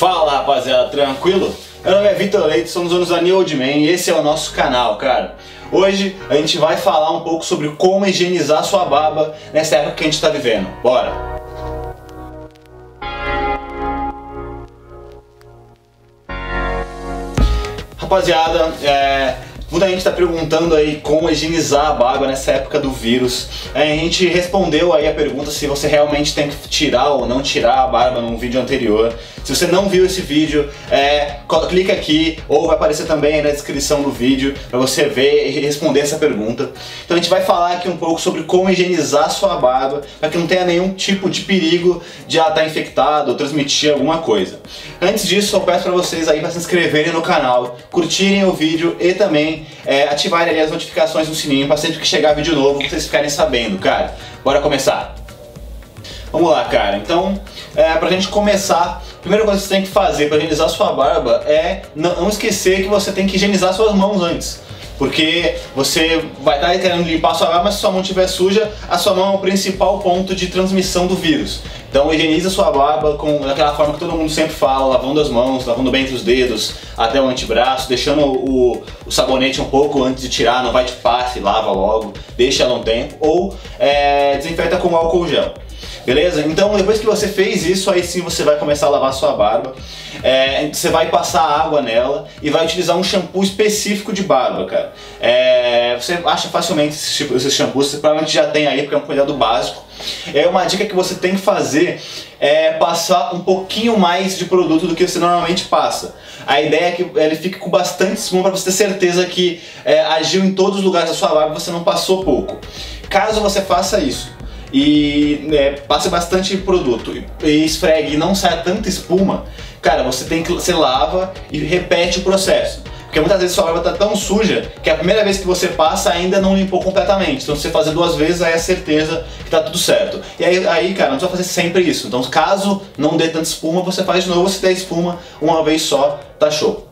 Fala rapaziada, tranquilo? Meu nome é Vitor Leite, somos donos da New Old Man e esse é o nosso canal, cara. Hoje a gente vai falar um pouco sobre como higienizar sua barba nessa época que a gente está vivendo. Bora! Rapaziada, é, Muita gente está perguntando aí como higienizar a barba nessa época do vírus. A gente respondeu aí a pergunta se você realmente tem que tirar ou não tirar a barba num vídeo anterior. Se você não viu esse vídeo, é, clica aqui ou vai aparecer também na descrição do vídeo para você ver e responder essa pergunta. Então a gente vai falar aqui um pouco sobre como higienizar a sua barba para que não tenha nenhum tipo de perigo de ela estar infectada ou transmitir alguma coisa. Antes disso, eu peço para vocês aí para se inscreverem no canal, curtirem o vídeo e também é, ativarem ali as notificações no sininho para sempre que chegar vídeo novo vocês ficarem sabendo, cara. Bora começar. Vamos lá, cara. Então, é, pra gente começar, a primeira coisa que você tem que fazer para higienizar sua barba é não esquecer que você tem que higienizar suas mãos antes. Porque você vai estar querendo limpar a sua barba, mas se sua mão estiver suja, a sua mão é o principal ponto de transmissão do vírus. Então higieniza sua barba com aquela forma que todo mundo sempre fala, lavando as mãos, lavando bem entre os dedos, até o antebraço, deixando o, o sabonete um pouco antes de tirar, não vai de passe, lava logo, deixa ela um tempo, ou é, desinfeta com álcool gel. Beleza? Então depois que você fez isso, aí sim você vai começar a lavar sua barba. É, você vai passar água nela e vai utilizar um shampoo específico de barba, cara. É, você acha facilmente esses, tipo, esses shampoos, você provavelmente já tem aí, porque é um cuidado básico. É uma dica que você tem que fazer é passar um pouquinho mais de produto do que você normalmente passa. A ideia é que ele fique com bastante espuma para você ter certeza que é, agiu em todos os lugares da sua barba e você não passou pouco. Caso você faça isso, e é, passe bastante produto e esfregue e não saia tanta espuma, cara, você tem que você lava e repete o processo. Porque muitas vezes sua barba tá tão suja que a primeira vez que você passa ainda não limpou completamente. Então se você fazer duas vezes, aí é certeza que tá tudo certo. E aí, aí cara, não precisa fazer sempre isso. Então caso não dê tanta espuma, você faz de novo, se der espuma uma vez só, tá show.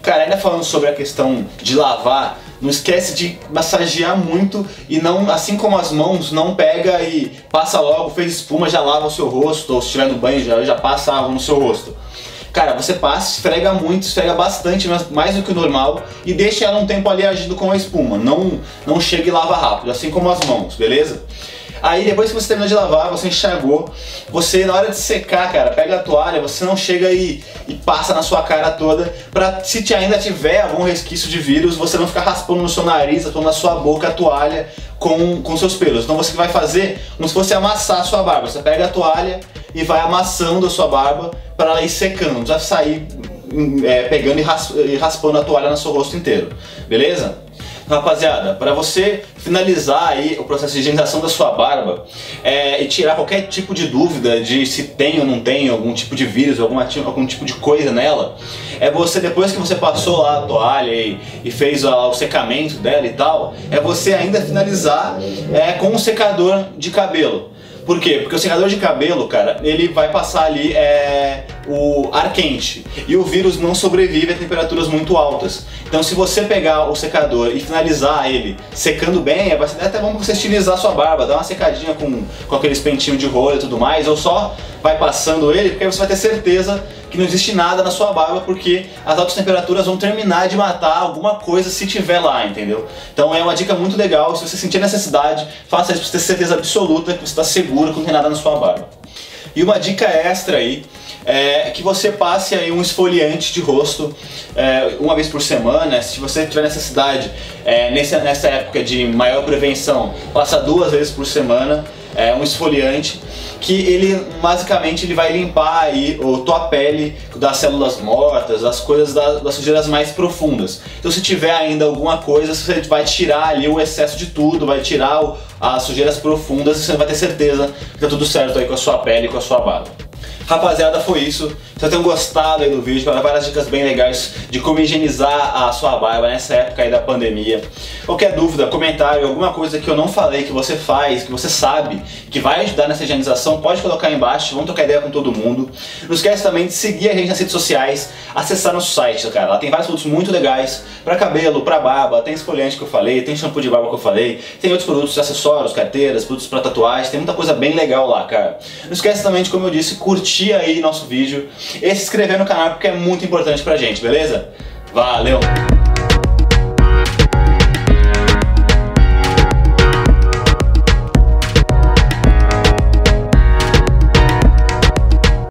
Cara, ainda falando sobre a questão de lavar, não esquece de massagear muito e não, assim como as mãos, não pega e passa logo, fez espuma, já lava o seu rosto, ou se estiver no banho já, já passa água no seu rosto. Cara, você passa, esfrega muito, esfrega bastante, mais do que o normal, e deixa ela um tempo ali agindo com a espuma. Não, não chega e lava rápido, assim como as mãos, beleza? Aí depois que você terminou de lavar, você enxagou, você na hora de secar, cara, pega a toalha, você não chega e, e passa na sua cara toda, pra se te ainda tiver algum resquício de vírus, você não ficar raspando no seu nariz, ou na sua boca a toalha com, com seus pelos. Então você vai fazer como se fosse amassar a sua barba. Você pega a toalha e vai amassando a sua barba para ela ir secando, já sair é, pegando e raspando a toalha no seu rosto inteiro, beleza? Rapaziada, para você finalizar aí o processo de higienização da sua barba é, e tirar qualquer tipo de dúvida de se tem ou não tem algum tipo de vírus, alguma, algum tipo de coisa nela, é você, depois que você passou lá a toalha e, e fez o secamento dela e tal, é você ainda finalizar é, com um secador de cabelo. Por quê? Porque o secador de cabelo, cara, ele vai passar ali é, o ar quente e o vírus não sobrevive a temperaturas muito altas. Então, se você pegar o secador e finalizar ele secando bem, vai ser até bom você estilizar sua barba, dar uma secadinha com, com aqueles pentinhos de rolha e tudo mais, ou só vai passando ele, porque aí você vai ter certeza que não existe nada na sua barba, porque as altas temperaturas vão terminar de matar alguma coisa se tiver lá, entendeu? Então é uma dica muito legal, se você sentir necessidade, faça isso para ter certeza absoluta que você está seguro que não tem nada na sua barba. E uma dica extra aí é que você passe aí um esfoliante de rosto é, uma vez por semana. Se você tiver necessidade é, nessa, nessa época de maior prevenção, passa duas vezes por semana é, um esfoliante que ele basicamente ele vai limpar aí a tua pele das células mortas, as coisas da, das sujeiras mais profundas. Então se tiver ainda alguma coisa, você vai tirar ali o excesso de tudo, vai tirar o, as sujeiras profundas e você vai ter certeza que tá tudo certo aí com a sua pele com a sua barba. Rapaziada, foi isso. Espero tenham gostado aí do vídeo, para várias dicas bem legais de como higienizar a sua barba nessa época aí da pandemia. Qualquer dúvida, comentário, alguma coisa que eu não falei, que você faz, que você sabe, que vai ajudar nessa higienização, pode colocar aí embaixo, vamos trocar ideia com todo mundo. Não esquece também de seguir a gente nas redes sociais, acessar nosso site, cara. Lá tem vários produtos muito legais para cabelo, para barba, tem esfoliante que eu falei, tem shampoo de barba que eu falei, tem outros produtos, acessórios, carteiras, produtos para tatuagem, tem muita coisa bem legal lá, cara. Não esquece também de, como eu disse, curtir curtir aí nosso vídeo e se inscrever no canal porque é muito importante pra gente, beleza? Valeu!